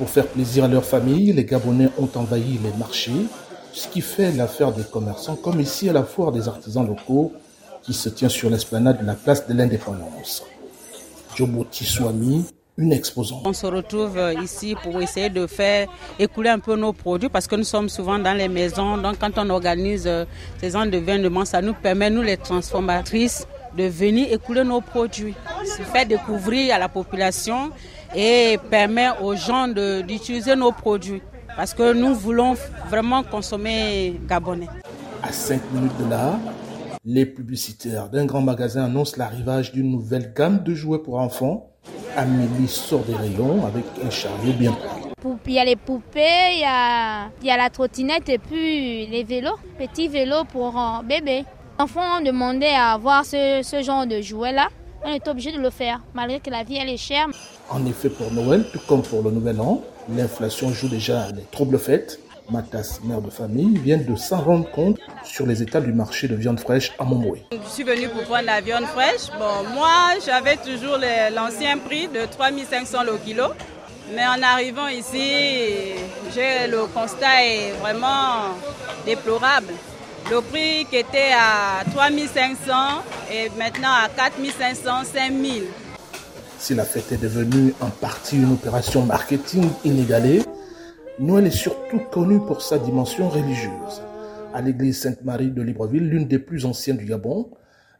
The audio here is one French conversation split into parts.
Pour faire plaisir à leur famille, les Gabonais ont envahi les marchés, ce qui fait l'affaire des commerçants, comme ici à la foire des artisans locaux qui se tient sur l'esplanade de la place de l'indépendance. Jobo Tiswami, une exposante. On se retrouve euh, ici pour essayer de faire écouler un peu nos produits parce que nous sommes souvent dans les maisons. Donc quand on organise euh, ces ans de ça nous permet, nous les transformatrices, de venir écouler nos produits. Se faire découvrir à la population et permet aux gens d'utiliser nos produits parce que nous voulons vraiment consommer gabonais. À 5 minutes de là, les publicitaires d'un grand magasin annoncent l'arrivage d'une nouvelle gamme de jouets pour enfants. Amélie sort des rayons avec un chariot bien pris. Il y a les poupées, il y a, il y a la trottinette et puis les vélos, petits vélos pour bébés. Les enfants ont demandé à avoir ce, ce genre de jouets-là on est obligé de le faire, malgré que la vie elle est chère. En effet, pour Noël, tout comme pour le Nouvel An, l'inflation joue déjà les troubles fêtes. Matas, mère de famille, vient de s'en rendre compte sur les états du marché de viande fraîche à Montmoué. Je suis venue pour prendre la viande fraîche. Bon, moi, j'avais toujours l'ancien prix de 3500 le kilo. Mais en arrivant ici, le constat est vraiment déplorable. Le prix qui était à 3500 est maintenant à 4500, 5000. Si la fête est devenue en partie une opération marketing inégalée, Noël est surtout connu pour sa dimension religieuse. À l'église Sainte-Marie de Libreville, l'une des plus anciennes du Gabon,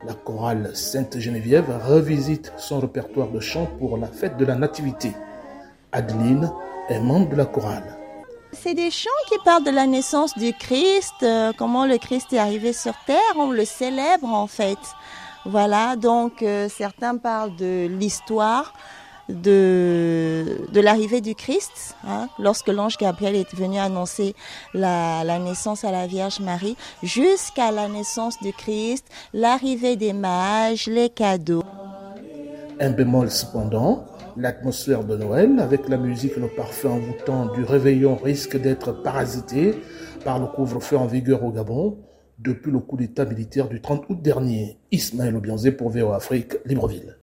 la chorale Sainte-Geneviève revisite son répertoire de chants pour la fête de la Nativité. Adeline est membre de la chorale. C'est des chants qui parlent de la naissance du Christ, euh, comment le Christ est arrivé sur terre, on le célèbre en fait. Voilà, donc euh, certains parlent de l'histoire de, de l'arrivée du Christ, hein, lorsque l'ange Gabriel est venu annoncer la, la naissance à la Vierge Marie, jusqu'à la naissance du Christ, l'arrivée des mages, les cadeaux. Un bémol cependant, L'atmosphère de Noël, avec la musique et le parfum envoûtant du réveillon, risque d'être parasité par le couvre-feu en vigueur au Gabon depuis le coup d'état militaire du 30 août dernier. Ismaël Obianzé pour VO Afrique, Libreville.